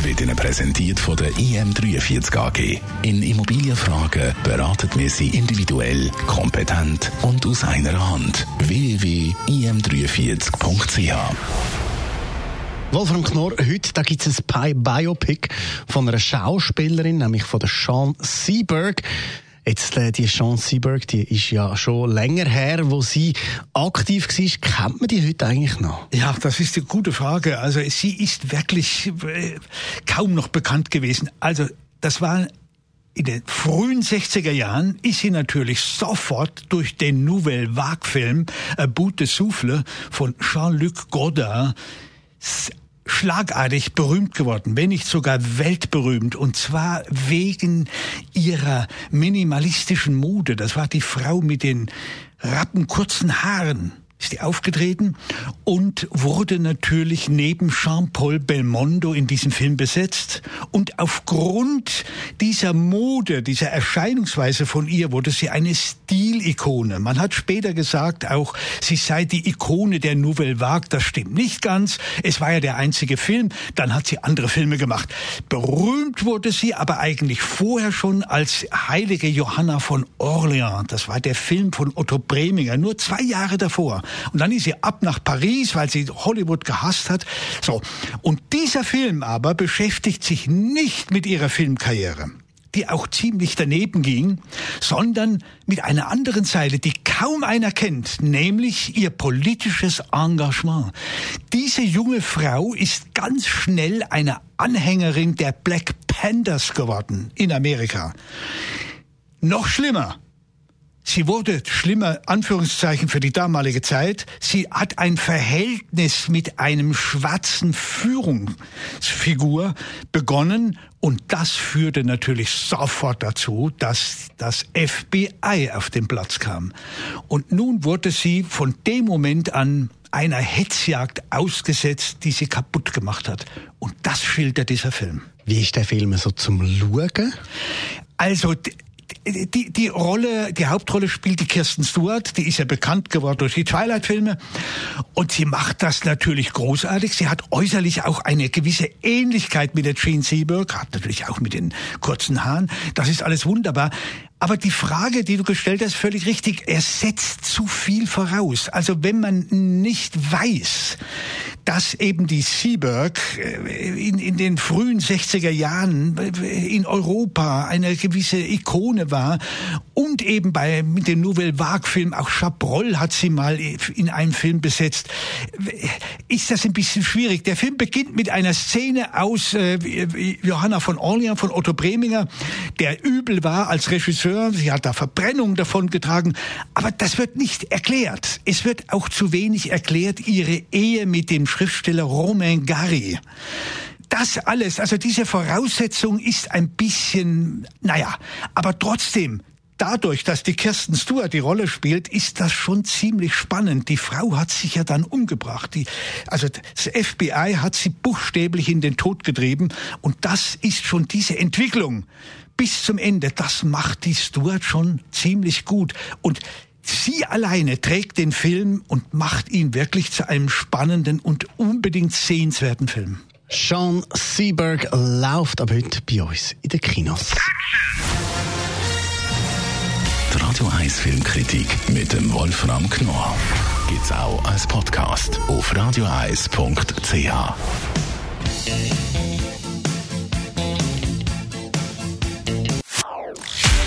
wird Ihnen präsentiert von der IM43 AG. In Immobilienfragen beraten wir Sie individuell, kompetent und aus einer Hand. www.im43.ch Wolfram Knorr, heute da gibt es ein Biopic von einer Schauspielerin, nämlich von der Sean Seberg. Jetzt, äh, die Sean Seberg, die ist ja schon länger her, wo sie aktiv war. Kennt man die heute eigentlich noch? Ja, das ist eine gute Frage. Also sie ist wirklich äh, kaum noch bekannt gewesen. Also das war in den frühen 60er Jahren ist sie natürlich sofort durch den Nouvelle Vague-Film Bout de Souffle von Jean-Luc Godard schlagartig berühmt geworden, wenn nicht sogar weltberühmt, und zwar wegen ihrer minimalistischen Mode. Das war die Frau mit den rappenkurzen Haaren ist die aufgetreten und wurde natürlich neben Jean-Paul Belmondo in diesem Film besetzt. Und aufgrund dieser Mode, dieser Erscheinungsweise von ihr, wurde sie eine Stilikone. Man hat später gesagt auch, sie sei die Ikone der Nouvelle Vague. Das stimmt nicht ganz. Es war ja der einzige Film. Dann hat sie andere Filme gemacht. Berühmt wurde sie aber eigentlich vorher schon als heilige Johanna von Orleans. Das war der Film von Otto Preminger, nur zwei Jahre davor. Und dann ist sie ab nach Paris, weil sie Hollywood gehasst hat. So. Und dieser Film aber beschäftigt sich nicht mit ihrer Filmkarriere die auch ziemlich daneben ging, sondern mit einer anderen Seite, die kaum einer kennt, nämlich ihr politisches Engagement. Diese junge Frau ist ganz schnell eine Anhängerin der Black Panthers geworden in Amerika. Noch schlimmer, Sie wurde schlimmer, Anführungszeichen für die damalige Zeit. Sie hat ein Verhältnis mit einem schwarzen Führungsfigur begonnen und das führte natürlich sofort dazu, dass das FBI auf den Platz kam. Und nun wurde sie von dem Moment an einer Hetzjagd ausgesetzt, die sie kaputt gemacht hat. Und das schildert dieser Film. Wie ist der Film so zum Schauen? Also, die, die Rolle, die Hauptrolle spielt die Kirsten Stewart, die ist ja bekannt geworden durch die Twilight-Filme. Und sie macht das natürlich großartig. Sie hat äußerlich auch eine gewisse Ähnlichkeit mit der Jean Seberg, hat natürlich auch mit den kurzen Haaren. Das ist alles wunderbar. Aber die Frage, die du gestellt hast, völlig richtig. Er setzt zu viel voraus. Also wenn man nicht weiß, dass eben die Seaberg äh, in, in den frühen 60er Jahren in Europa eine gewisse Ikone war und eben bei mit dem Nouvelle Vague Film auch Chabrol hat sie mal in einem Film besetzt, ist das ein bisschen schwierig. Der Film beginnt mit einer Szene aus äh, Johanna von Orleans von Otto Preminger, der übel war als Regisseur, sie hat da Verbrennung davon getragen, aber das wird nicht erklärt. Es wird auch zu wenig erklärt, ihre Ehe mit dem Schriftsteller Romain Gary. Das alles, also diese Voraussetzung ist ein bisschen, naja, aber trotzdem, dadurch, dass die Kirsten Stewart die Rolle spielt, ist das schon ziemlich spannend. Die Frau hat sich ja dann umgebracht. Die, also das FBI hat sie buchstäblich in den Tod getrieben. Und das ist schon diese Entwicklung bis zum Ende. Das macht die Stewart schon ziemlich gut. Und Sie alleine trägt den Film und macht ihn wirklich zu einem spannenden und unbedingt sehenswerten Film. Sean Seberg läuft ab heute bei uns in den Kinos. Die Radio 1 Filmkritik mit dem Wolfram Knorr gibt es auch als Podcast auf radioeis.ch.